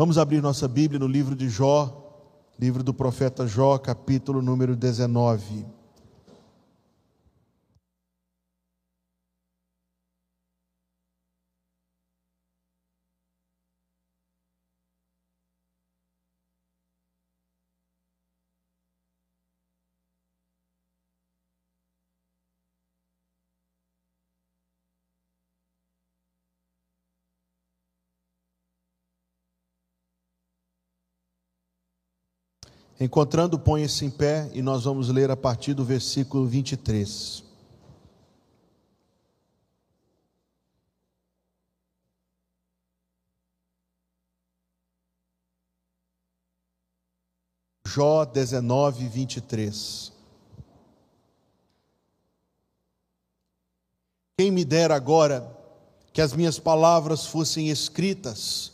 Vamos abrir nossa Bíblia no livro de Jó, livro do profeta Jó, capítulo número 19. Encontrando, ponha-se em pé e nós vamos ler a partir do versículo 23. Jó 19, 23. Quem me dera agora que as minhas palavras fossem escritas,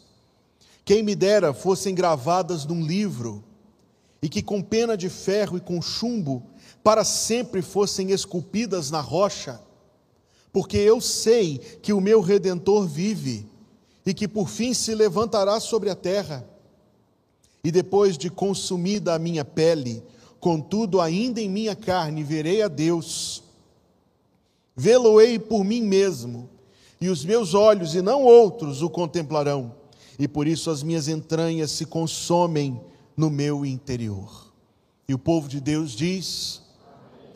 quem me dera fossem gravadas num livro, e que com pena de ferro e com chumbo para sempre fossem esculpidas na rocha, porque eu sei que o meu redentor vive e que por fim se levantará sobre a terra. E depois de consumida a minha pele, contudo ainda em minha carne verei a Deus. Vê-lo-ei por mim mesmo, e os meus olhos e não outros o contemplarão, e por isso as minhas entranhas se consomem no meu interior. E o povo de Deus diz: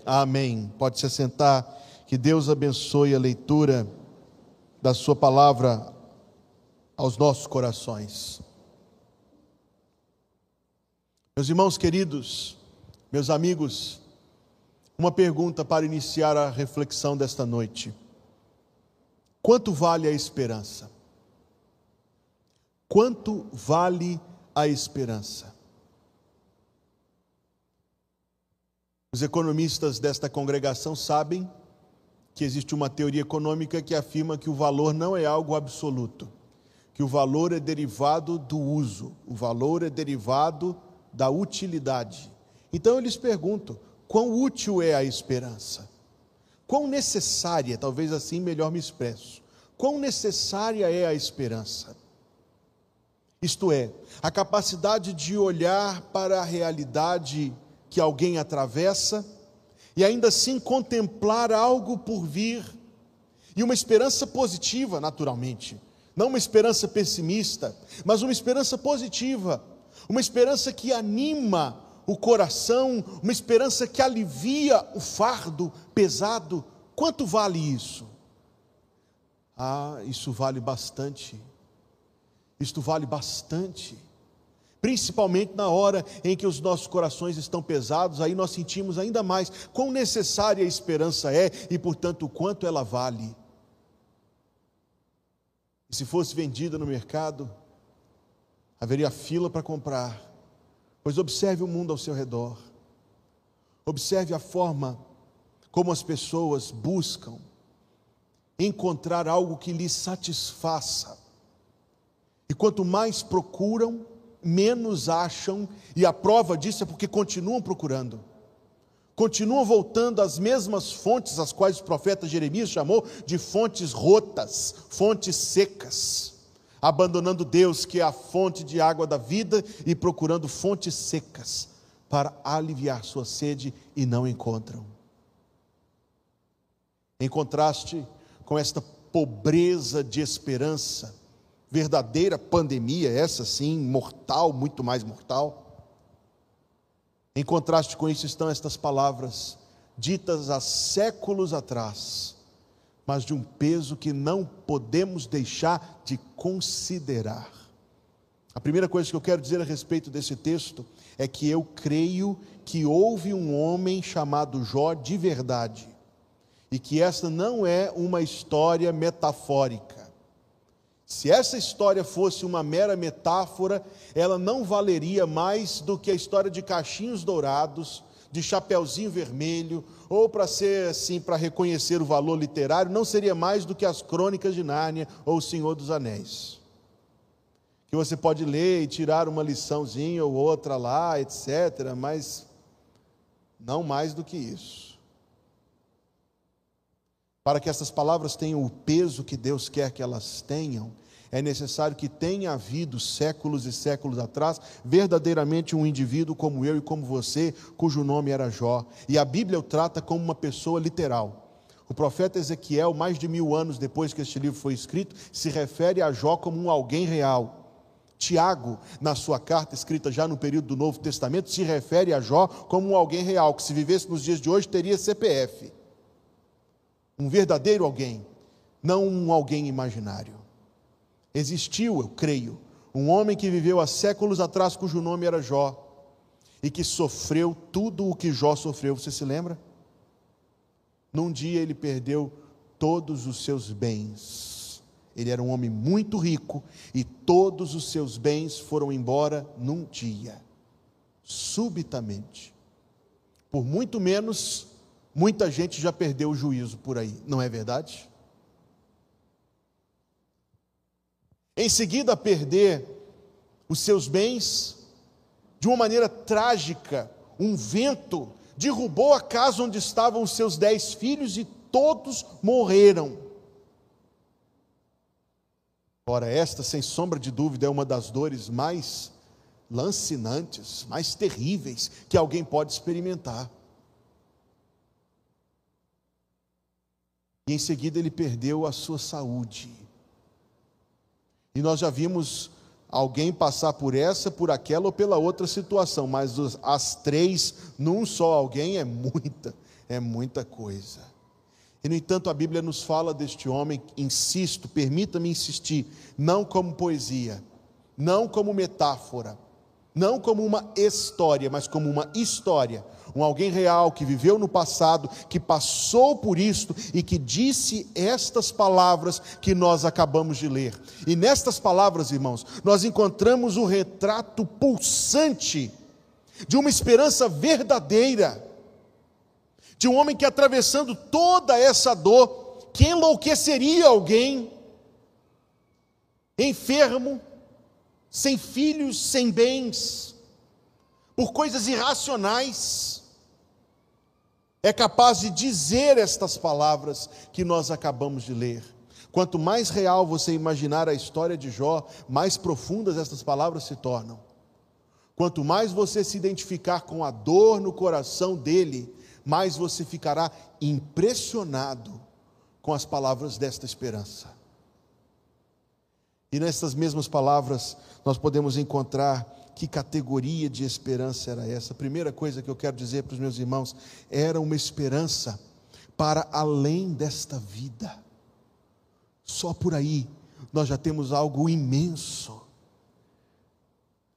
Amém. Amém. Pode se assentar. Que Deus abençoe a leitura da Sua palavra aos nossos corações. Meus irmãos queridos, meus amigos, uma pergunta para iniciar a reflexão desta noite: Quanto vale a esperança? Quanto vale a esperança? Os economistas desta congregação sabem que existe uma teoria econômica que afirma que o valor não é algo absoluto, que o valor é derivado do uso, o valor é derivado da utilidade. Então eu lhes pergunto: quão útil é a esperança? Quão necessária, talvez assim melhor me expresso, quão necessária é a esperança? Isto é, a capacidade de olhar para a realidade que alguém atravessa e ainda assim contemplar algo por vir e uma esperança positiva, naturalmente, não uma esperança pessimista, mas uma esperança positiva, uma esperança que anima o coração, uma esperança que alivia o fardo pesado. Quanto vale isso? Ah, isso vale bastante. Isto vale bastante principalmente na hora em que os nossos corações estão pesados, aí nós sentimos ainda mais quão necessária a esperança é e, portanto, o quanto ela vale. E se fosse vendida no mercado, haveria fila para comprar, pois observe o mundo ao seu redor, observe a forma como as pessoas buscam encontrar algo que lhes satisfaça. E quanto mais procuram, menos acham, e a prova disso é porque continuam procurando. Continuam voltando às mesmas fontes, as quais o profeta Jeremias chamou de fontes rotas, fontes secas, abandonando Deus, que é a fonte de água da vida, e procurando fontes secas para aliviar sua sede e não encontram. Em contraste com esta pobreza de esperança, verdadeira pandemia, essa sim, mortal, muito mais mortal. Em contraste com isso estão estas palavras, ditas há séculos atrás, mas de um peso que não podemos deixar de considerar. A primeira coisa que eu quero dizer a respeito desse texto é que eu creio que houve um homem chamado Jó de verdade, e que esta não é uma história metafórica se essa história fosse uma mera metáfora, ela não valeria mais do que a história de cachinhos dourados, de chapeuzinho vermelho, ou para ser assim, para reconhecer o valor literário, não seria mais do que as crônicas de Nárnia ou o Senhor dos Anéis. Que você pode ler e tirar uma liçãozinha ou outra lá, etc., mas não mais do que isso. Para que essas palavras tenham o peso que Deus quer que elas tenham, É necessário que tenha havido séculos e séculos atrás verdadeiramente um indivíduo como eu e como você, cujo nome era Jó. E a Bíblia o trata como uma pessoa literal. O profeta Ezequiel, mais de mil anos depois que este livro foi escrito, se refere a Jó como um alguém real. Tiago, na sua carta escrita já no período do Novo Testamento, se refere a Jó como um alguém real, que se vivesse nos dias de hoje teria CPF. Um verdadeiro alguém, não um alguém imaginário. Existiu, eu creio, um homem que viveu há séculos atrás, cujo nome era Jó, e que sofreu tudo o que Jó sofreu. Você se lembra? Num dia ele perdeu todos os seus bens. Ele era um homem muito rico e todos os seus bens foram embora num dia, subitamente. Por muito menos, muita gente já perdeu o juízo por aí, não é verdade? Em seguida, perder os seus bens, de uma maneira trágica, um vento derrubou a casa onde estavam os seus dez filhos e todos morreram. Ora, esta, sem sombra de dúvida, é uma das dores mais lancinantes, mais terríveis que alguém pode experimentar. E em seguida ele perdeu a sua saúde. E nós já vimos alguém passar por essa, por aquela ou pela outra situação, mas as três num só alguém é muita, é muita coisa. E no entanto a Bíblia nos fala deste homem, insisto, permita-me insistir, não como poesia, não como metáfora, não como uma história, mas como uma história um alguém real que viveu no passado, que passou por isto e que disse estas palavras que nós acabamos de ler. E nestas palavras, irmãos, nós encontramos o retrato pulsante de uma esperança verdadeira, de um homem que atravessando toda essa dor, que enlouqueceria alguém, enfermo, sem filhos, sem bens, por coisas irracionais, é capaz de dizer estas palavras que nós acabamos de ler. Quanto mais real você imaginar a história de Jó, mais profundas estas palavras se tornam. Quanto mais você se identificar com a dor no coração dele, mais você ficará impressionado com as palavras desta esperança. E nessas mesmas palavras nós podemos encontrar que categoria de esperança era essa? A primeira coisa que eu quero dizer para os meus irmãos era uma esperança para além desta vida. Só por aí nós já temos algo imenso.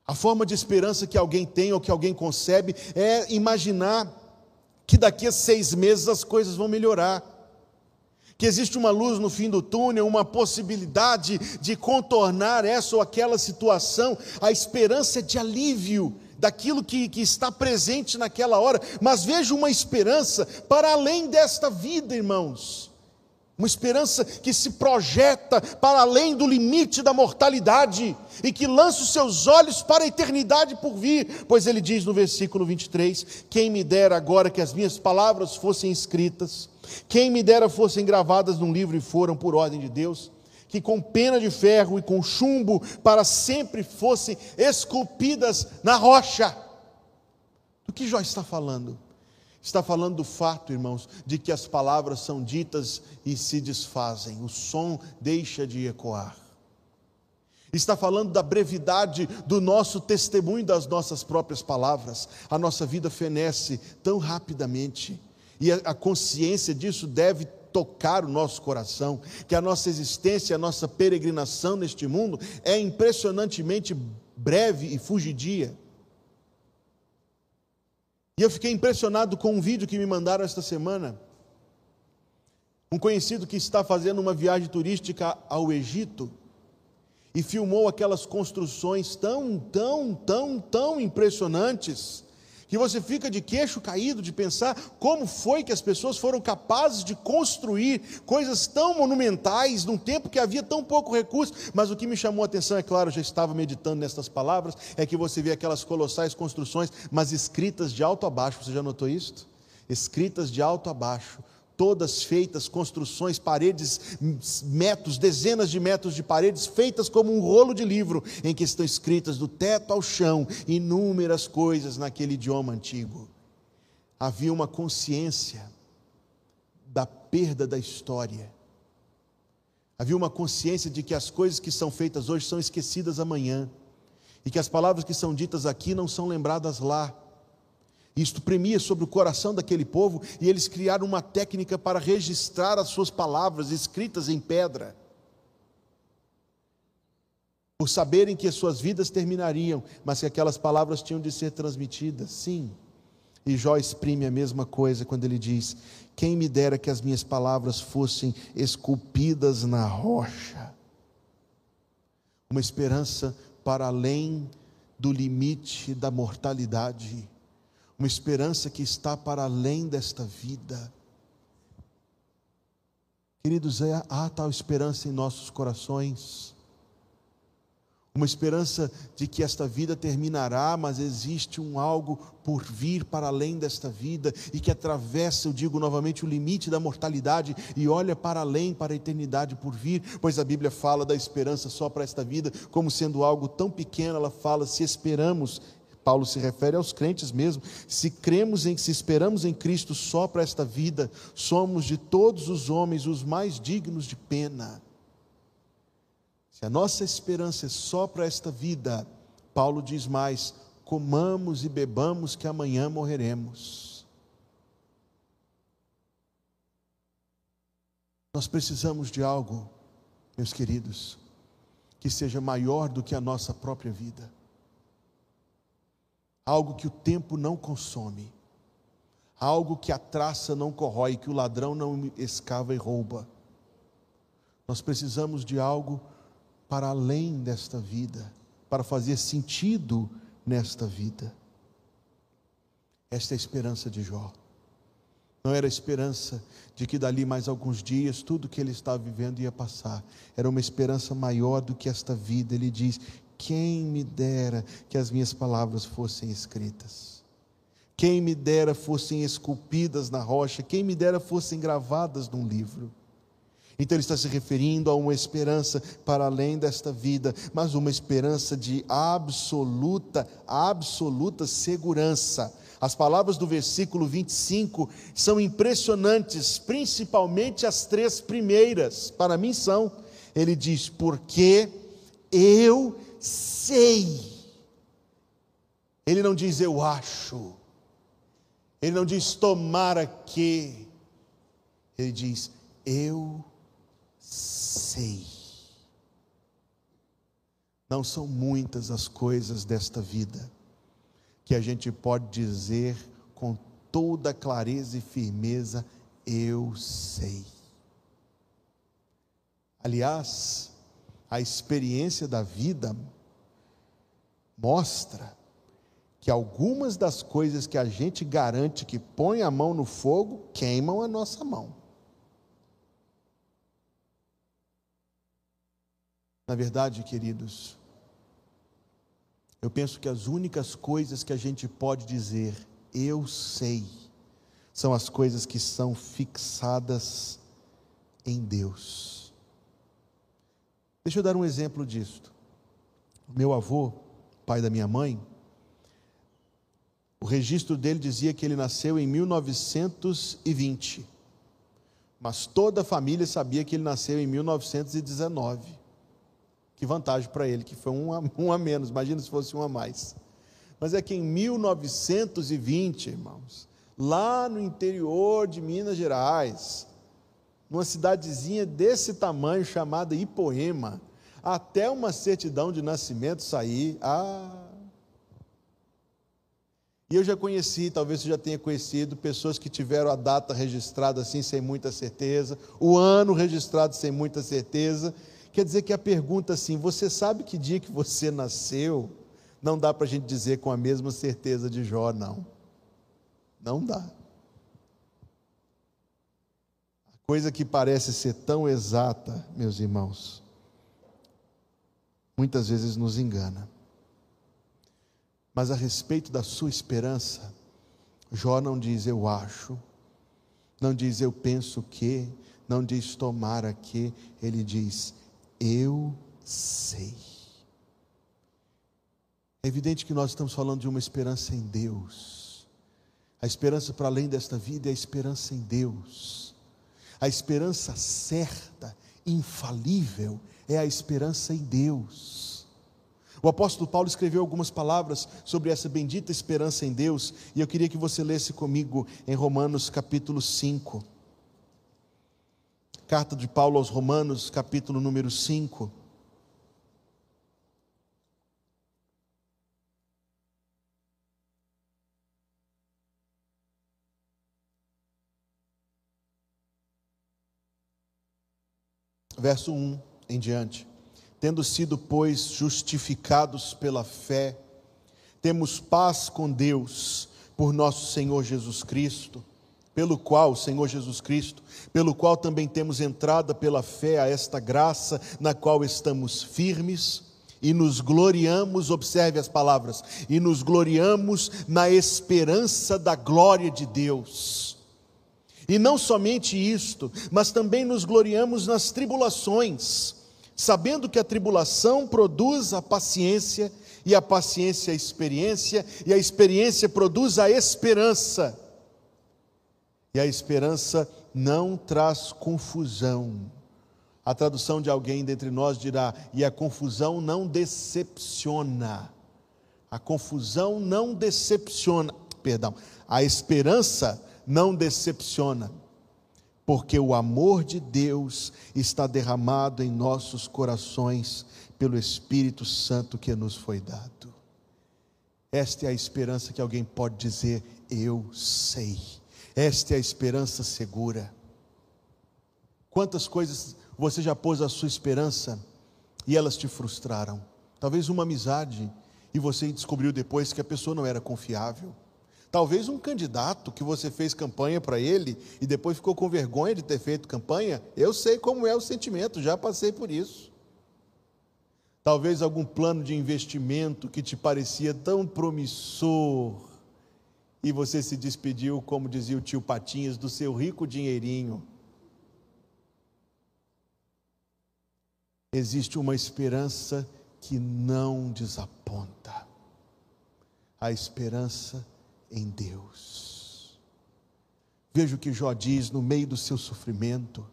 A forma de esperança que alguém tem ou que alguém concebe é imaginar que daqui a seis meses as coisas vão melhorar que existe uma luz no fim do túnel, uma possibilidade de contornar essa ou aquela situação, a esperança de alívio daquilo que, que está presente naquela hora, mas vejo uma esperança para além desta vida, irmãos. Uma esperança que se projeta para além do limite da mortalidade e que lança os seus olhos para a eternidade por vir, pois ele diz no versículo 23: Quem me dera agora que as minhas palavras fossem escritas, quem me dera fossem gravadas num livro e foram por ordem de Deus, que com pena de ferro e com chumbo para sempre fossem esculpidas na rocha. Do que Jó está falando? Está falando do fato, irmãos, de que as palavras são ditas e se desfazem, o som deixa de ecoar. Está falando da brevidade do nosso testemunho das nossas próprias palavras. A nossa vida fenece tão rapidamente e a consciência disso deve tocar o nosso coração, que a nossa existência, a nossa peregrinação neste mundo é impressionantemente breve e fugidia. E eu fiquei impressionado com um vídeo que me mandaram esta semana. Um conhecido que está fazendo uma viagem turística ao Egito e filmou aquelas construções tão, tão, tão, tão impressionantes que você fica de queixo caído de pensar como foi que as pessoas foram capazes de construir coisas tão monumentais num tempo que havia tão pouco recurso. Mas o que me chamou a atenção, é claro, eu já estava meditando nessas palavras, é que você vê aquelas colossais construções, mas escritas de alto a baixo. Você já notou isso? Escritas de alto a baixo, todas feitas, construções, paredes, metros, dezenas de metros de paredes, feitas como um rolo de livro, em que estão escritas do teto ao chão inúmeras coisas naquele idioma antigo. Havia uma consciência da perda da história. Havia uma consciência de que as coisas que são feitas hoje são esquecidas amanhã, e que as palavras que são ditas aqui não são lembradas lá. Isto premia sobre o coração daquele povo e eles criaram uma técnica para registrar as suas palavras escritas em pedra. Por saberem que as suas vidas terminariam, mas que aquelas palavras tinham de ser transmitidas. Sim. E Jó exprime a mesma coisa quando ele diz: Quem me dera que as minhas palavras fossem esculpidas na rocha. Uma esperança para além do limite da mortalidade uma esperança que está para além desta vida. Queridos, é, há tal esperança em nossos corações, uma esperança de que esta vida terminará, mas existe um algo por vir para além desta vida e que atravessa, eu digo novamente, o limite da mortalidade e olha para além, para a eternidade por vir, pois a Bíblia fala da esperança só para esta vida, como sendo algo tão pequeno, ela fala: se esperamos Paulo se refere aos crentes mesmo. Se cremos em, se esperamos em Cristo só para esta vida, somos de todos os homens os mais dignos de pena. Se a nossa esperança é só para esta vida, Paulo diz mais: comamos e bebamos que amanhã morreremos. Nós precisamos de algo, meus queridos, que seja maior do que a nossa própria vida algo que o tempo não consome, algo que a traça não corrói, que o ladrão não escava e rouba. Nós precisamos de algo para além desta vida, para fazer sentido nesta vida. Esta é a esperança de Jó. Não era a esperança de que dali mais alguns dias tudo que ele estava vivendo ia passar. Era uma esperança maior do que esta vida. Ele diz: quem me dera que as minhas palavras fossem escritas. Quem me dera fossem esculpidas na rocha, quem me dera fossem gravadas num livro. Então ele está se referindo a uma esperança para além desta vida, mas uma esperança de absoluta, absoluta segurança. As palavras do versículo 25 são impressionantes, principalmente as três primeiras, para mim são. Ele diz: Porque eu sei. Ele não diz eu acho. Ele não diz tomara que. Ele diz eu sei. Não são muitas as coisas desta vida que a gente pode dizer com toda clareza e firmeza: eu sei. Aliás, a experiência da vida mostra que algumas das coisas que a gente garante que põe a mão no fogo queimam a nossa mão. Na verdade, queridos, eu penso que as únicas coisas que a gente pode dizer, eu sei, são as coisas que são fixadas em Deus. Deixa eu dar um exemplo disto. Meu avô, pai da minha mãe, o registro dele dizia que ele nasceu em 1920. Mas toda a família sabia que ele nasceu em 1919. Que vantagem para ele, que foi um a, um a menos, imagina se fosse um a mais. Mas é que em 1920, irmãos, lá no interior de Minas Gerais, numa cidadezinha desse tamanho chamada Ipoema, até uma certidão de nascimento sair, ah. E eu já conheci, talvez você já tenha conhecido, pessoas que tiveram a data registrada assim sem muita certeza, o ano registrado sem muita certeza. Quer dizer que a pergunta assim, você sabe que dia que você nasceu? Não dá para a gente dizer com a mesma certeza de Jó, não. Não dá. coisa que parece ser tão exata, meus irmãos, muitas vezes nos engana. Mas a respeito da sua esperança, Jó não diz eu acho, Não diz eu penso que, não diz tomara que, ele diz eu sei. É evidente que nós estamos falando de uma esperança em Deus. A esperança para além desta vida é a esperança em Deus. A esperança certa, infalível, é a esperança em Deus. O apóstolo Paulo escreveu algumas palavras sobre essa bendita esperança em Deus, e eu queria que você lesse comigo em Romanos capítulo 5. Carta de Paulo aos Romanos, capítulo número 5. verso 1 em diante. Tendo sido, pois, justificados pela fé, temos paz com Deus por nosso Senhor Jesus Cristo, pelo qual, Senhor Jesus Cristo, pelo qual também temos entrada pela fé a esta graça na qual estamos firmes e nos gloriamos, observe as palavras, e nos gloriamos na esperança da glória de Deus. E não somente isto, mas também nos gloriamos nas tribulações, sabendo que a tribulação produz a paciência, e a paciência a experiência, e a experiência produz a esperança. E a esperança não traz confusão. A tradução de alguém dentre nós dirá: e a confusão não decepciona. A confusão não decepciona, perdão, a esperança não decepciona, porque o amor de Deus está derramado em nossos corações pelo Espírito Santo que nos foi dado. Esta é a esperança que alguém pode dizer: Eu sei. Esta é a esperança segura. Quantas coisas você já pôs a sua esperança e elas te frustraram? Talvez uma amizade e você descobriu depois que a pessoa não era confiável. Talvez um candidato que você fez campanha para ele e depois ficou com vergonha de ter feito campanha, eu sei como é o sentimento, já passei por isso. Talvez algum plano de investimento que te parecia tão promissor e você se despediu, como dizia o tio Patinhas, do seu rico dinheirinho. Existe uma esperança que não desaponta. A esperança em Deus. Veja o que Jó diz no meio do seu sofrimento.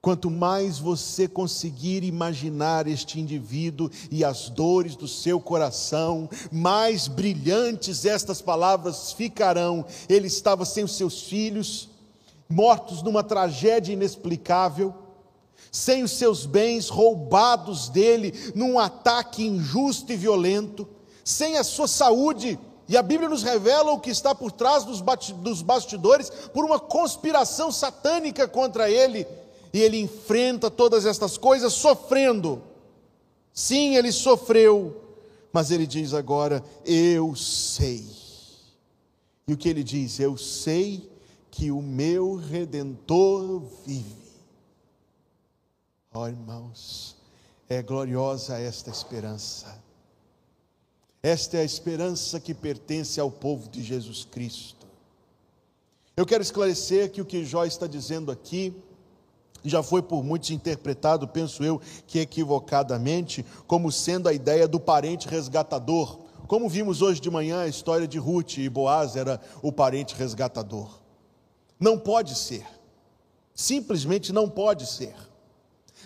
Quanto mais você conseguir imaginar este indivíduo e as dores do seu coração, mais brilhantes estas palavras ficarão. Ele estava sem os seus filhos, mortos numa tragédia inexplicável, sem os seus bens roubados dele num ataque injusto e violento, sem a sua saúde e a Bíblia nos revela o que está por trás dos bastidores por uma conspiração satânica contra ele. E ele enfrenta todas estas coisas sofrendo. Sim, ele sofreu, mas ele diz agora: Eu sei. E o que ele diz? Eu sei que o meu redentor vive. Ó oh, irmãos, é gloriosa esta esperança. Esta é a esperança que pertence ao povo de Jesus Cristo. Eu quero esclarecer que o que Jó está dizendo aqui já foi por muitos interpretado, penso eu, que equivocadamente, como sendo a ideia do parente resgatador. Como vimos hoje de manhã a história de Ruth e Boaz era o parente resgatador. Não pode ser. Simplesmente não pode ser.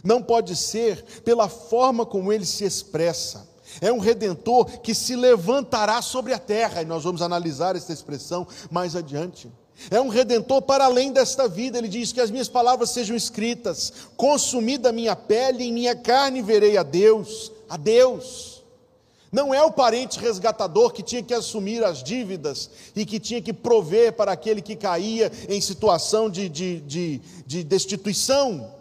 Não pode ser pela forma como ele se expressa. É um redentor que se levantará sobre a terra, e nós vamos analisar essa expressão mais adiante. É um redentor para além desta vida, ele diz que as minhas palavras sejam escritas, consumida a minha pele, em minha carne verei a Deus, a Deus. Não é o parente resgatador que tinha que assumir as dívidas e que tinha que prover para aquele que caía em situação de, de, de, de destituição.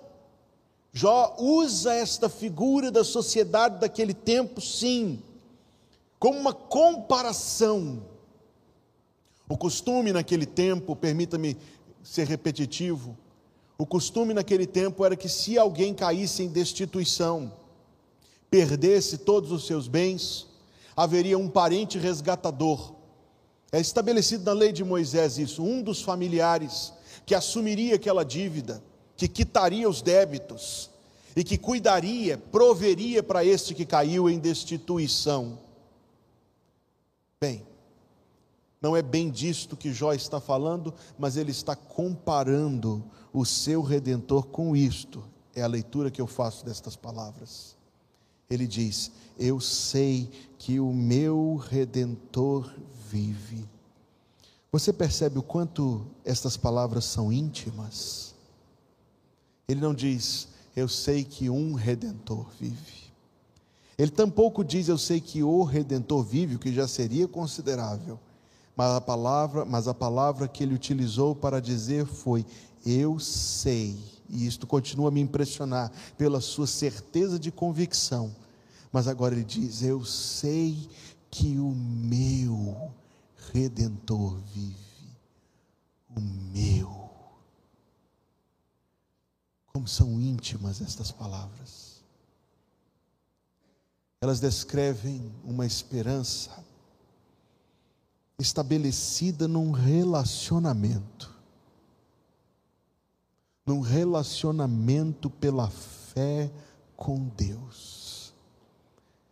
Jó usa esta figura da sociedade daquele tempo, sim, como uma comparação. O costume naquele tempo, permita-me ser repetitivo, o costume naquele tempo era que se alguém caísse em destituição, perdesse todos os seus bens, haveria um parente resgatador. É estabelecido na lei de Moisés isso, um dos familiares que assumiria aquela dívida, que quitaria os débitos e que cuidaria, proveria para este que caiu em destituição. Bem, não é bem disto que Jó está falando, mas ele está comparando o seu redentor com isto. É a leitura que eu faço destas palavras. Ele diz: Eu sei que o meu redentor vive. Você percebe o quanto estas palavras são íntimas? Ele não diz, eu sei que um redentor vive. Ele tampouco diz, eu sei que o redentor vive, o que já seria considerável. Mas a palavra, mas a palavra que ele utilizou para dizer foi: eu sei. E isto continua a me impressionar pela sua certeza de convicção. Mas agora ele diz: eu sei que o meu redentor vive. O meu. Como são íntimas estas palavras. Elas descrevem uma esperança estabelecida num relacionamento. Num relacionamento pela fé com Deus.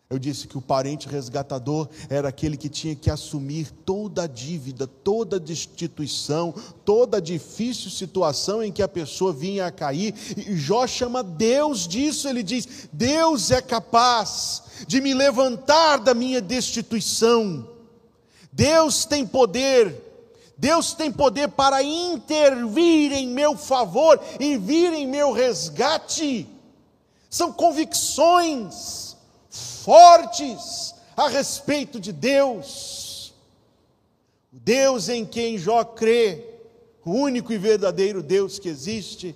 Eu disse que o parente resgatador era aquele que tinha que assumir toda a dívida, toda a destituição, toda a difícil situação em que a pessoa vinha a cair. E Jó chama Deus disso, ele diz: Deus é capaz de me levantar da minha destituição. Deus tem poder, Deus tem poder para intervir em meu favor e vir em meu resgate. São convicções fortes a respeito de Deus. O Deus em quem Jó crê, o único e verdadeiro Deus que existe,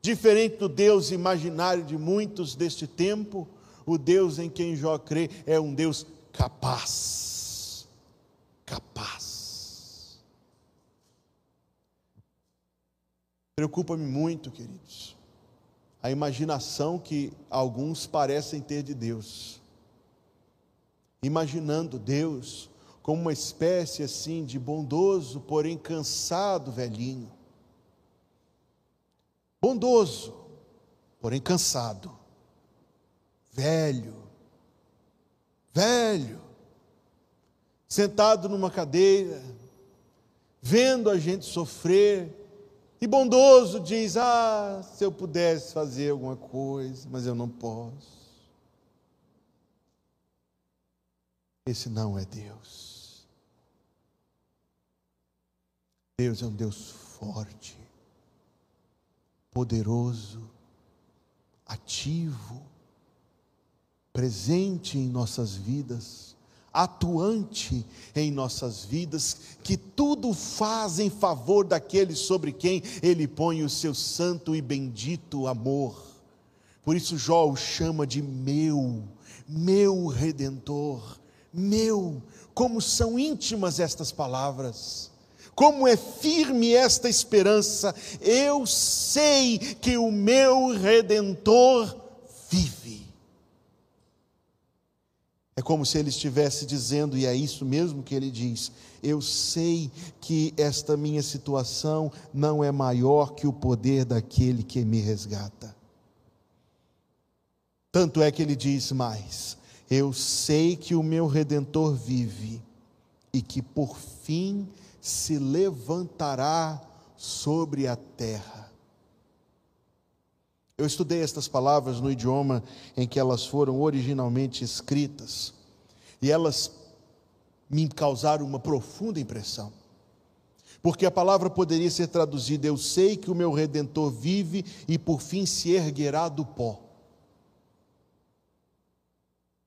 diferente do Deus imaginário de muitos deste tempo, o Deus em quem Jó crê é um Deus capaz. Capaz. Preocupa-me muito, queridos a imaginação que alguns parecem ter de Deus. Imaginando Deus como uma espécie assim de bondoso, porém cansado velhinho. Bondoso, porém cansado. Velho. Velho. Sentado numa cadeira, vendo a gente sofrer, e bondoso diz: Ah, se eu pudesse fazer alguma coisa, mas eu não posso. Esse não é Deus. Deus é um Deus forte, poderoso, ativo, presente em nossas vidas atuante em nossas vidas, que tudo faz em favor daqueles sobre quem Ele põe o seu santo e bendito amor. Por isso Jó o chama de meu, meu redentor, meu. Como são íntimas estas palavras. Como é firme esta esperança, eu sei que o meu redentor vive. É como se ele estivesse dizendo, e é isso mesmo que ele diz: Eu sei que esta minha situação não é maior que o poder daquele que me resgata. Tanto é que ele diz mais: Eu sei que o meu redentor vive e que por fim se levantará sobre a terra. Eu estudei estas palavras no idioma em que elas foram originalmente escritas, e elas me causaram uma profunda impressão. Porque a palavra poderia ser traduzida: Eu sei que o meu redentor vive e por fim se erguerá do pó.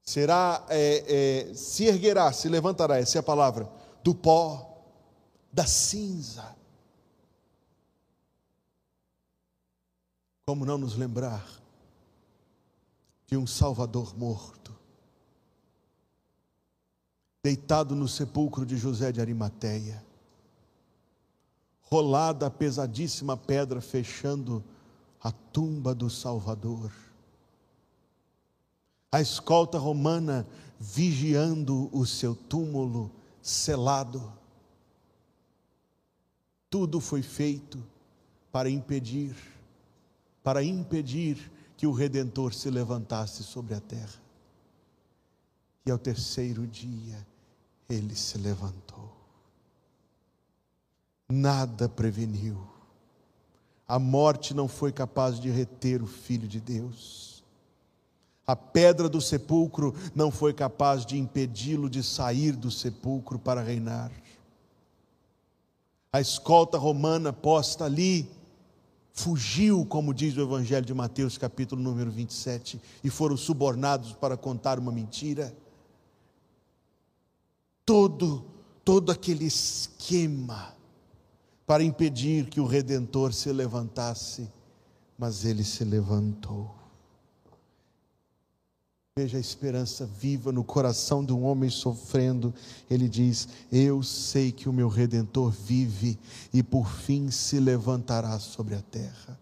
Será, é, é, se erguerá, se levantará, essa é a palavra, do pó, da cinza. Como não nos lembrar de um Salvador morto, deitado no sepulcro de José de Arimateia, rolada a pesadíssima pedra fechando a tumba do Salvador, a escolta romana vigiando o seu túmulo selado, Tudo foi feito para impedir, para impedir que o Redentor se levantasse sobre a terra. E ao terceiro dia, ele se levantou. Nada preveniu. A morte não foi capaz de reter o Filho de Deus. A pedra do sepulcro não foi capaz de impedi-lo de sair do sepulcro para reinar. A escolta romana posta ali fugiu, como diz o Evangelho de Mateus, capítulo número 27, e foram subornados para contar uma mentira. Todo, todo aquele esquema para impedir que o Redentor se levantasse, mas ele se levantou. Veja a esperança viva no coração de um homem sofrendo. Ele diz: Eu sei que o meu redentor vive e por fim se levantará sobre a terra.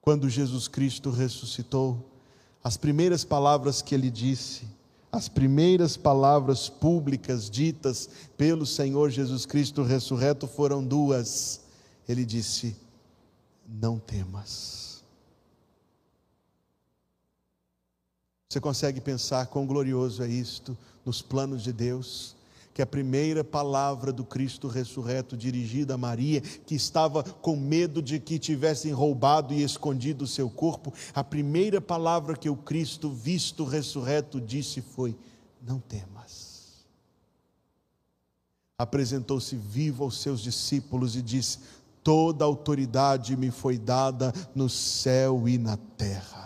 Quando Jesus Cristo ressuscitou, as primeiras palavras que ele disse, as primeiras palavras públicas ditas pelo Senhor Jesus Cristo ressurreto foram duas. Ele disse: Não temas. Você consegue pensar quão glorioso é isto nos planos de Deus? Que a primeira palavra do Cristo ressurreto dirigida a Maria, que estava com medo de que tivessem roubado e escondido o seu corpo, a primeira palavra que o Cristo visto ressurreto disse foi: Não temas. Apresentou-se vivo aos seus discípulos e disse: Toda autoridade me foi dada no céu e na terra.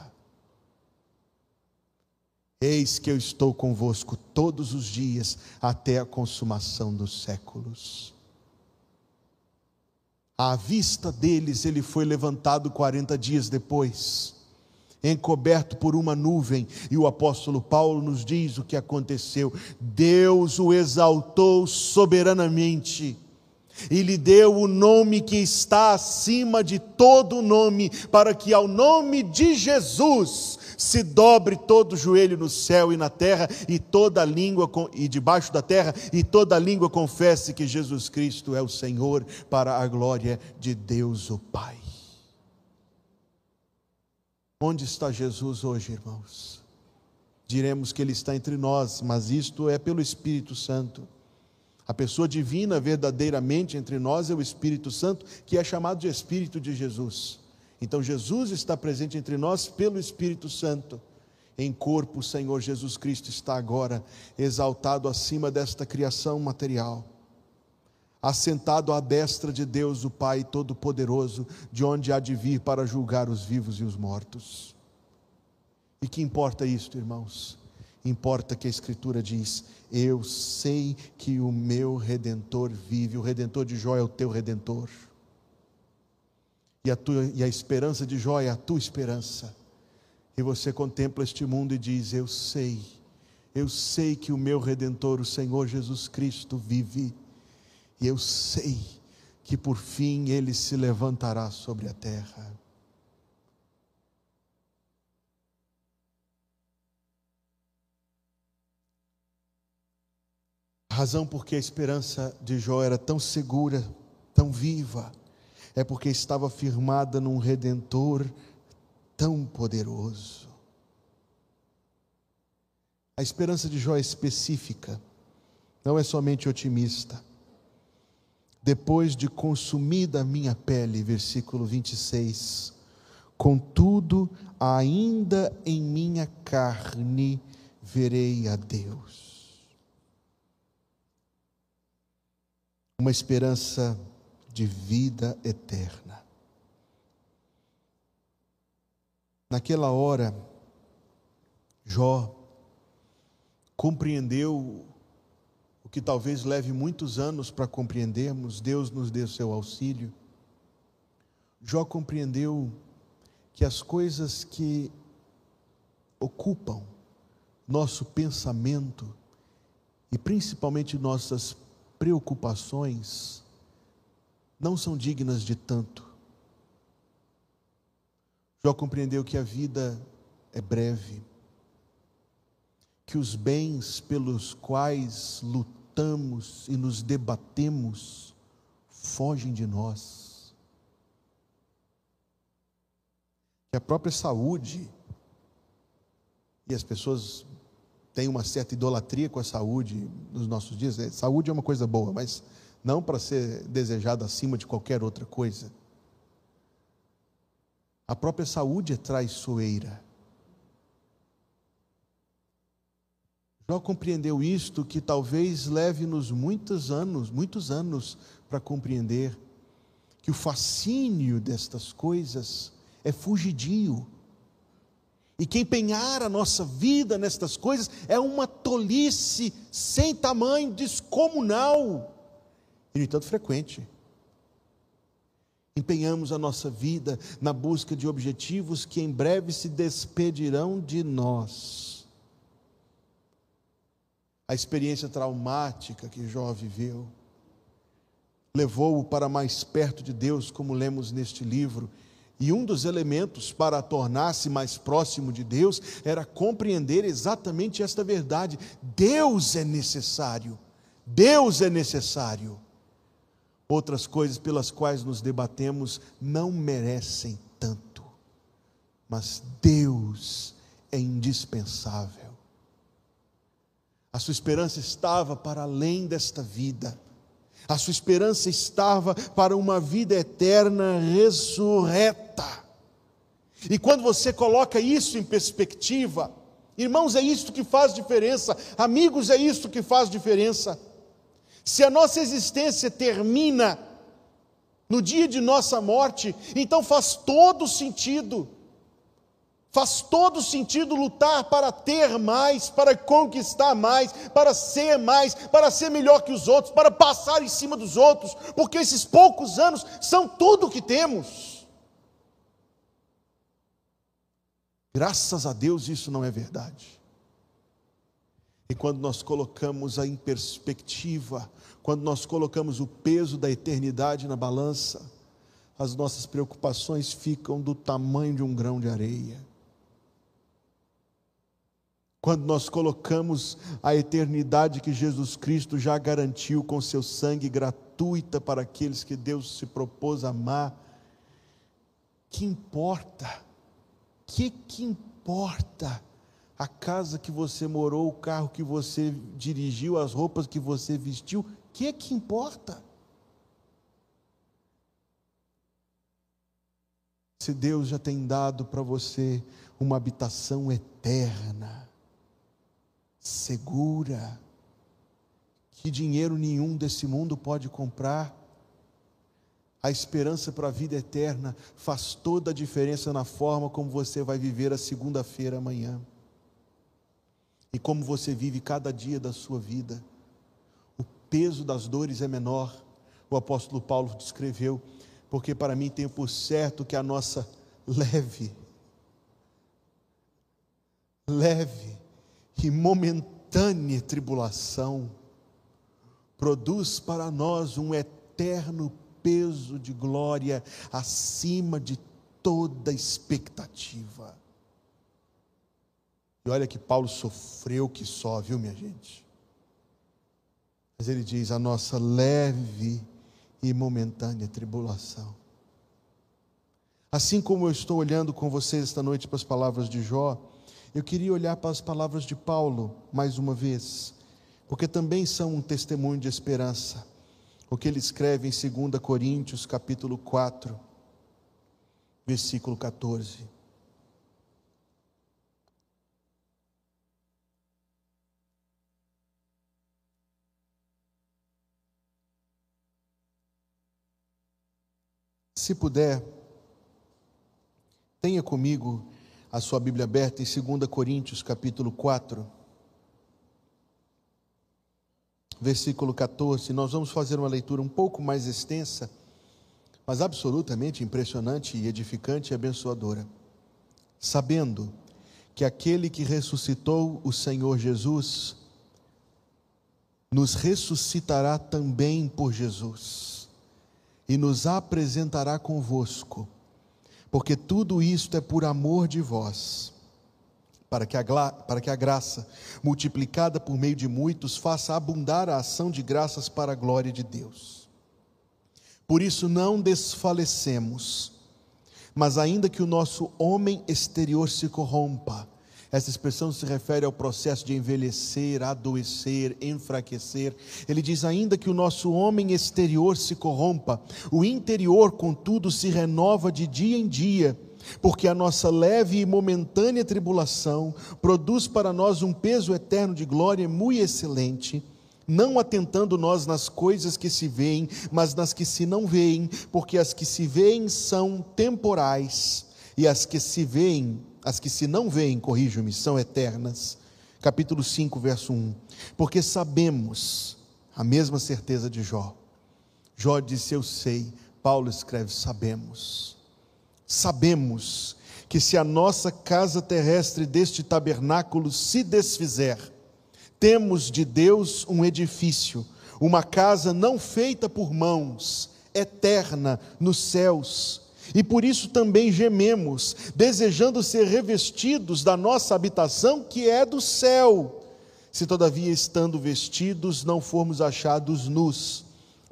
Eis que eu estou convosco todos os dias até a consumação dos séculos. À vista deles, ele foi levantado 40 dias depois, encoberto por uma nuvem, e o apóstolo Paulo nos diz o que aconteceu: Deus o exaltou soberanamente e lhe deu o nome que está acima de todo nome, para que ao nome de Jesus se dobre todo joelho no céu e na terra e toda língua e debaixo da terra e toda língua confesse que Jesus Cristo é o Senhor para a glória de Deus o Pai. Onde está Jesus hoje, irmãos? Diremos que ele está entre nós, mas isto é pelo Espírito Santo. A pessoa divina verdadeiramente entre nós é o Espírito Santo, que é chamado de Espírito de Jesus. Então Jesus está presente entre nós pelo Espírito Santo. Em corpo, o Senhor Jesus Cristo está agora exaltado acima desta criação material, assentado à destra de Deus, o Pai Todo-Poderoso, de onde há de vir para julgar os vivos e os mortos. E que importa isto, irmãos? Importa que a Escritura diz: Eu sei que o meu redentor vive, o redentor de Jó é o teu redentor e a, tua, e a esperança de Jó é a tua esperança. E você contempla este mundo e diz: Eu sei, eu sei que o meu redentor, o Senhor Jesus Cristo, vive, e eu sei que por fim ele se levantará sobre a terra. A razão porque a esperança de Jó era tão segura, tão viva, é porque estava firmada num redentor tão poderoso. A esperança de Jó é específica, não é somente otimista. Depois de consumida a minha pele, versículo 26, contudo, ainda em minha carne verei a Deus. Uma esperança de vida eterna. Naquela hora, Jó compreendeu o que talvez leve muitos anos para compreendermos, Deus nos deu seu auxílio. Jó compreendeu que as coisas que ocupam nosso pensamento e principalmente nossas preocupações não são dignas de tanto. Jó compreendeu que a vida é breve, que os bens pelos quais lutamos e nos debatemos fogem de nós. Que a própria saúde, e as pessoas têm uma certa idolatria com a saúde nos nossos dias. É, saúde é uma coisa boa, mas não para ser desejada acima de qualquer outra coisa. A própria saúde é traiçoeira. Jó compreendeu isto que talvez leve-nos muitos anos, muitos anos para compreender que o fascínio destas coisas é fugidio. E que empenhar a nossa vida nestas coisas é uma tolice sem tamanho, descomunal e, no entanto, frequente. Empenhamos a nossa vida na busca de objetivos que em breve se despedirão de nós a experiência traumática que Jó viveu, levou-o para mais perto de Deus, como lemos neste livro. E um dos elementos para tornar-se mais próximo de Deus era compreender exatamente esta verdade: Deus é necessário, Deus é necessário. Outras coisas pelas quais nos debatemos não merecem tanto, mas Deus é indispensável. A sua esperança estava para além desta vida. A sua esperança estava para uma vida eterna ressurreta. E quando você coloca isso em perspectiva, irmãos, é isto que faz diferença, amigos, é isto que faz diferença. Se a nossa existência termina no dia de nossa morte, então faz todo sentido Faz todo sentido lutar para ter mais, para conquistar mais, para ser mais, para ser melhor que os outros, para passar em cima dos outros, porque esses poucos anos são tudo o que temos. Graças a Deus isso não é verdade. E quando nós colocamos a em perspectiva, quando nós colocamos o peso da eternidade na balança, as nossas preocupações ficam do tamanho de um grão de areia. Quando nós colocamos a eternidade que Jesus Cristo já garantiu com seu sangue gratuita para aqueles que Deus se propôs amar, que importa? Que que importa? A casa que você morou, o carro que você dirigiu, as roupas que você vestiu, que que importa? Se Deus já tem dado para você uma habitação eterna, segura, que dinheiro nenhum desse mundo pode comprar. A esperança para a vida eterna faz toda a diferença na forma como você vai viver a segunda-feira amanhã. E como você vive cada dia da sua vida. O peso das dores é menor. O apóstolo Paulo descreveu, porque para mim tenho por certo que a nossa leve, leve que momentânea tribulação produz para nós um eterno peso de glória acima de toda expectativa. E olha que Paulo sofreu que só, viu, minha gente? Mas ele diz: a nossa leve e momentânea tribulação. Assim como eu estou olhando com vocês esta noite para as palavras de Jó, eu queria olhar para as palavras de Paulo mais uma vez, porque também são um testemunho de esperança. O que ele escreve em 2 Coríntios, capítulo 4, versículo 14. Se puder, tenha comigo a sua Bíblia aberta em 2 Coríntios, capítulo 4, versículo 14. Nós vamos fazer uma leitura um pouco mais extensa, mas absolutamente impressionante e edificante e abençoadora. Sabendo que aquele que ressuscitou o Senhor Jesus, nos ressuscitará também por Jesus e nos apresentará convosco porque tudo isto é por amor de vós, para que, a, para que a graça, multiplicada por meio de muitos, faça abundar a ação de graças para a glória de Deus. Por isso não desfalecemos. Mas ainda que o nosso homem exterior se corrompa, essa expressão se refere ao processo de envelhecer, adoecer, enfraquecer. Ele diz ainda que o nosso homem exterior se corrompa, o interior, contudo, se renova de dia em dia, porque a nossa leve e momentânea tribulação produz para nós um peso eterno de glória muito excelente não atentando nós nas coisas que se veem, mas nas que se não veem, porque as que se veem são temporais, e as que se veem, as que se não veem, corrijo-me, são eternas. Capítulo 5, verso 1. Porque sabemos, a mesma certeza de Jó. Jó disse: Eu sei. Paulo escreve: Sabemos. Sabemos que se a nossa casa terrestre deste tabernáculo se desfizer, temos de Deus um edifício, uma casa não feita por mãos, eterna nos céus. E por isso também gememos, desejando ser revestidos da nossa habitação que é do céu. Se todavia estando vestidos, não formos achados nus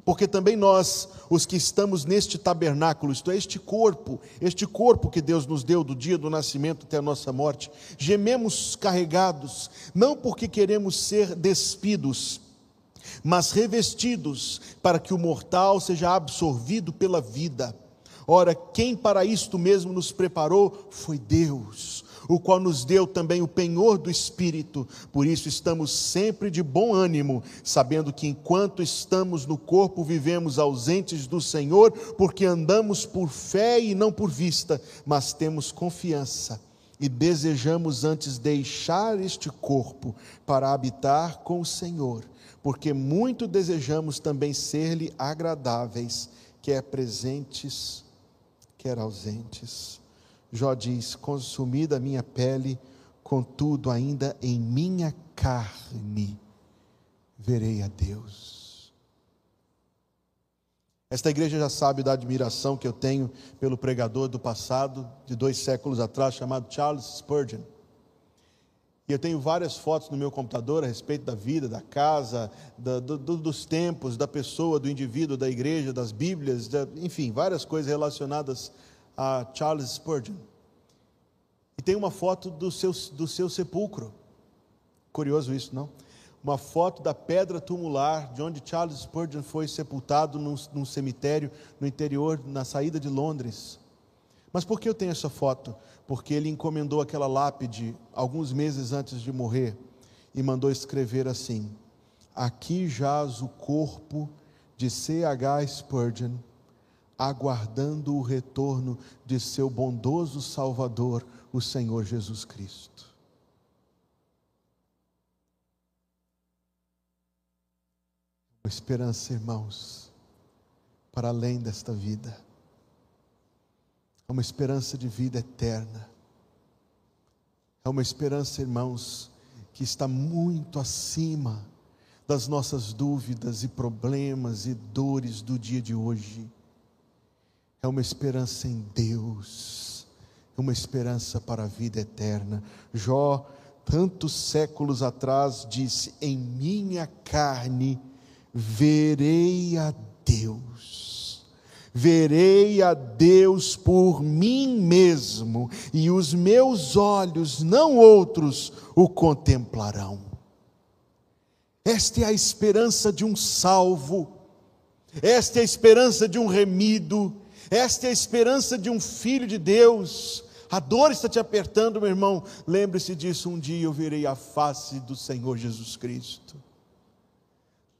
porque também nós, os que estamos neste tabernáculo, isto é, este corpo, este corpo que Deus nos deu do dia do nascimento até a nossa morte, gememos carregados, não porque queremos ser despidos, mas revestidos, para que o mortal seja absorvido pela vida. Ora, quem para isto mesmo nos preparou foi Deus o qual nos deu também o penhor do Espírito. Por isso estamos sempre de bom ânimo, sabendo que enquanto estamos no corpo, vivemos ausentes do Senhor, porque andamos por fé e não por vista, mas temos confiança e desejamos antes deixar este corpo para habitar com o Senhor, porque muito desejamos também ser-lhe agradáveis, quer presentes, quer ausentes. Jó diz: Consumida a minha pele, contudo, ainda em minha carne verei a Deus. Esta igreja já sabe da admiração que eu tenho pelo pregador do passado, de dois séculos atrás, chamado Charles Spurgeon. E eu tenho várias fotos no meu computador a respeito da vida, da casa, da, do, dos tempos, da pessoa, do indivíduo, da igreja, das Bíblias, da, enfim, várias coisas relacionadas a Charles Spurgeon. E tem uma foto do seu, do seu sepulcro. Curioso isso, não? Uma foto da pedra tumular de onde Charles Spurgeon foi sepultado num, num cemitério no interior, na saída de Londres. Mas por que eu tenho essa foto? Porque ele encomendou aquela lápide alguns meses antes de morrer e mandou escrever assim: Aqui jaz o corpo de C.H. Spurgeon, aguardando o retorno de seu bondoso Salvador, o Senhor Jesus Cristo. Uma esperança, irmãos, para além desta vida. É uma esperança de vida eterna. É uma esperança, irmãos, que está muito acima das nossas dúvidas e problemas e dores do dia de hoje é uma esperança em Deus, é uma esperança para a vida eterna. Jó, tantos séculos atrás, disse: Em minha carne verei a Deus, verei a Deus por mim mesmo, e os meus olhos, não outros, o contemplarão. Esta é a esperança de um salvo, esta é a esperança de um remido, esta é a esperança de um filho de Deus. A dor está te apertando, meu irmão. Lembre-se disso, um dia eu verei a face do Senhor Jesus Cristo.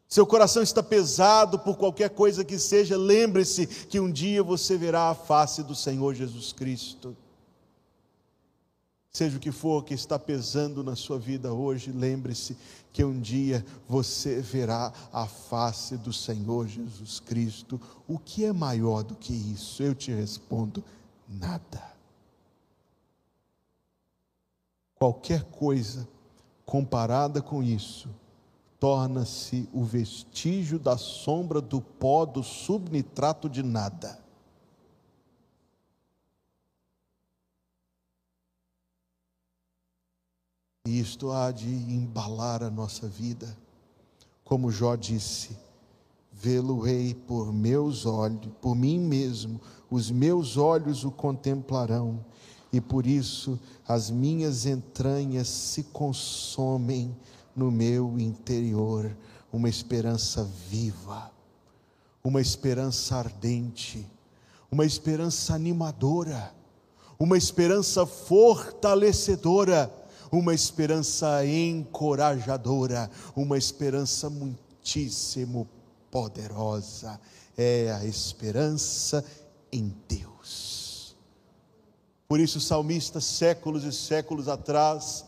Seu coração está pesado por qualquer coisa que seja, lembre-se que um dia você verá a face do Senhor Jesus Cristo. Seja o que for que está pesando na sua vida hoje, lembre-se que um dia você verá a face do Senhor Jesus Cristo. O que é maior do que isso? Eu te respondo: nada. Qualquer coisa comparada com isso torna-se o vestígio da sombra do pó do subnitrato de nada. E isto há de embalar a nossa vida. Como Jó disse: vê-lo-ei por meus olhos, por mim mesmo, os meus olhos o contemplarão, e por isso as minhas entranhas se consomem no meu interior, uma esperança viva, uma esperança ardente, uma esperança animadora, uma esperança fortalecedora, uma esperança encorajadora, uma esperança muitíssimo poderosa. É a esperança em Deus. Por isso, o salmista, séculos e séculos atrás,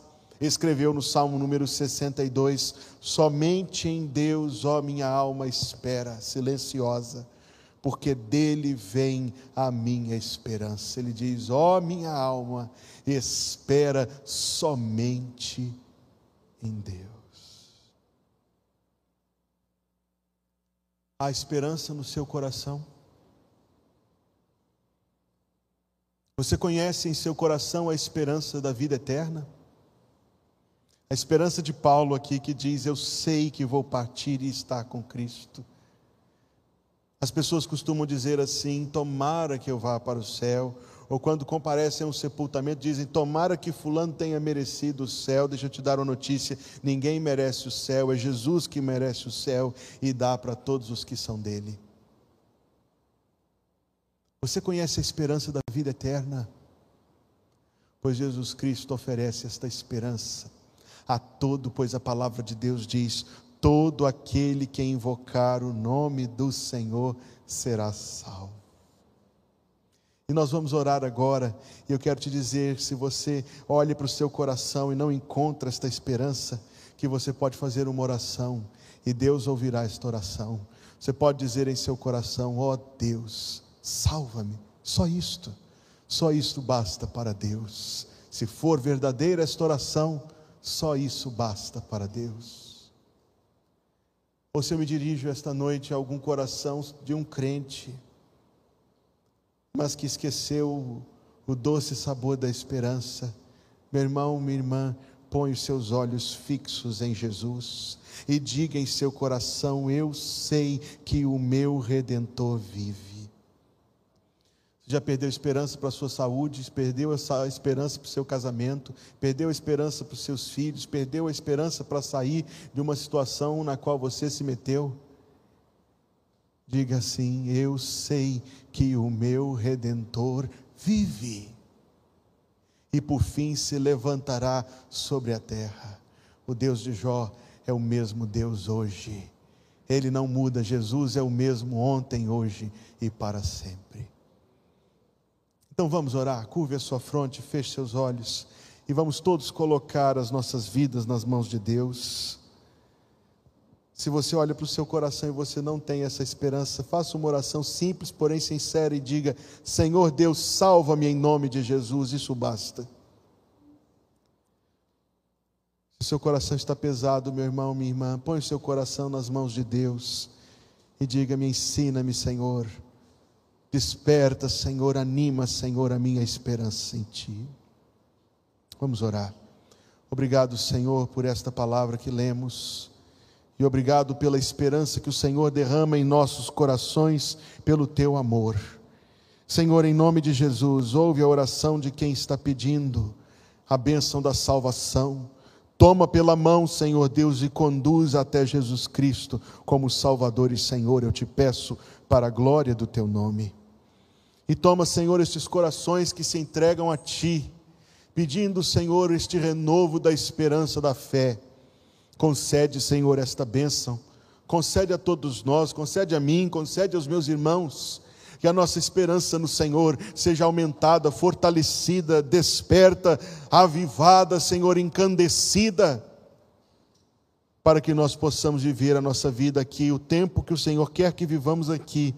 escreveu no Salmo número 62: Somente em Deus, ó minha alma, espera, silenciosa, porque dele vem a minha esperança. Ele diz: Ó minha alma, espera somente em Deus. Há esperança no seu coração? Você conhece em seu coração a esperança da vida eterna? A esperança de Paulo aqui que diz: Eu sei que vou partir e estar com Cristo. As pessoas costumam dizer assim: Tomara que eu vá para o céu. Ou quando comparecem a um sepultamento, dizem: Tomara que Fulano tenha merecido o céu. Deixa eu te dar uma notícia: ninguém merece o céu, é Jesus que merece o céu e dá para todos os que são dele. Você conhece a esperança da vida eterna? Pois Jesus Cristo oferece esta esperança a todo, pois a palavra de Deus diz: todo aquele que invocar o nome do Senhor será salvo. E nós vamos orar agora, e eu quero te dizer: se você olha para o seu coração e não encontra esta esperança, que você pode fazer uma oração, e Deus ouvirá esta oração. Você pode dizer em seu coração: ó oh Deus, salva-me. Só isto, só isto basta para Deus. Se for verdadeira esta oração, só isso basta para Deus. Ou se eu me dirijo esta noite a algum coração de um crente, mas que esqueceu o doce sabor da esperança, meu irmão, minha irmã, põe os seus olhos fixos em Jesus e diga em seu coração: Eu sei que o meu redentor vive já perdeu esperança para a sua saúde, perdeu essa esperança para o seu casamento, perdeu a esperança para os seus filhos, perdeu a esperança para sair de uma situação na qual você se meteu. Diga assim: Eu sei que o meu redentor vive, e por fim se levantará sobre a terra. O Deus de Jó é o mesmo Deus hoje. Ele não muda, Jesus é o mesmo ontem, hoje e para sempre. Então vamos orar, curve a sua fronte, feche seus olhos e vamos todos colocar as nossas vidas nas mãos de Deus. Se você olha para o seu coração e você não tem essa esperança, faça uma oração simples, porém sincera e diga: Senhor Deus, salva-me em nome de Jesus, isso basta. Se o seu coração está pesado, meu irmão, minha irmã, põe o seu coração nas mãos de Deus e diga: Me ensina-me, Senhor Desperta, Senhor, anima, Senhor, a minha esperança em Ti. Vamos orar. Obrigado, Senhor, por esta palavra que lemos. E obrigado pela esperança que o Senhor derrama em nossos corações pelo teu amor. Senhor, em nome de Jesus, ouve a oração de quem está pedindo a bênção da salvação. Toma pela mão, Senhor Deus, e conduz até Jesus Cristo como Salvador e Senhor, eu te peço, para a glória do teu nome. E toma, Senhor, estes corações que se entregam a Ti, pedindo, Senhor, este renovo da esperança da fé. Concede, Senhor, esta bênção. Concede a todos nós, concede a mim, concede aos meus irmãos. Que a nossa esperança no Senhor seja aumentada, fortalecida, desperta, avivada, Senhor, encandecida, para que nós possamos viver a nossa vida aqui, o tempo que o Senhor quer que vivamos aqui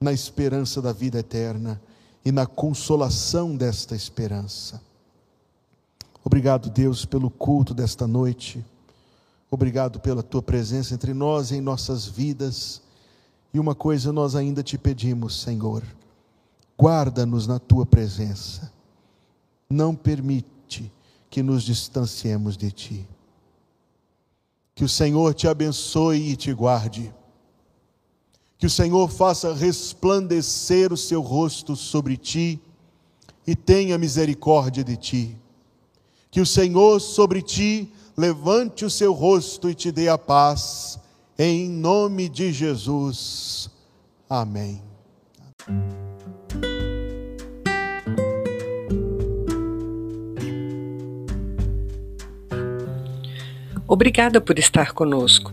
na esperança da vida eterna e na consolação desta esperança. Obrigado, Deus, pelo culto desta noite. Obrigado pela tua presença entre nós e em nossas vidas. E uma coisa nós ainda te pedimos, Senhor: guarda-nos na tua presença. Não permite que nos distanciemos de ti. Que o Senhor te abençoe e te guarde. Que o Senhor faça resplandecer o seu rosto sobre ti e tenha misericórdia de ti. Que o Senhor sobre ti levante o seu rosto e te dê a paz. Em nome de Jesus. Amém. Obrigada por estar conosco.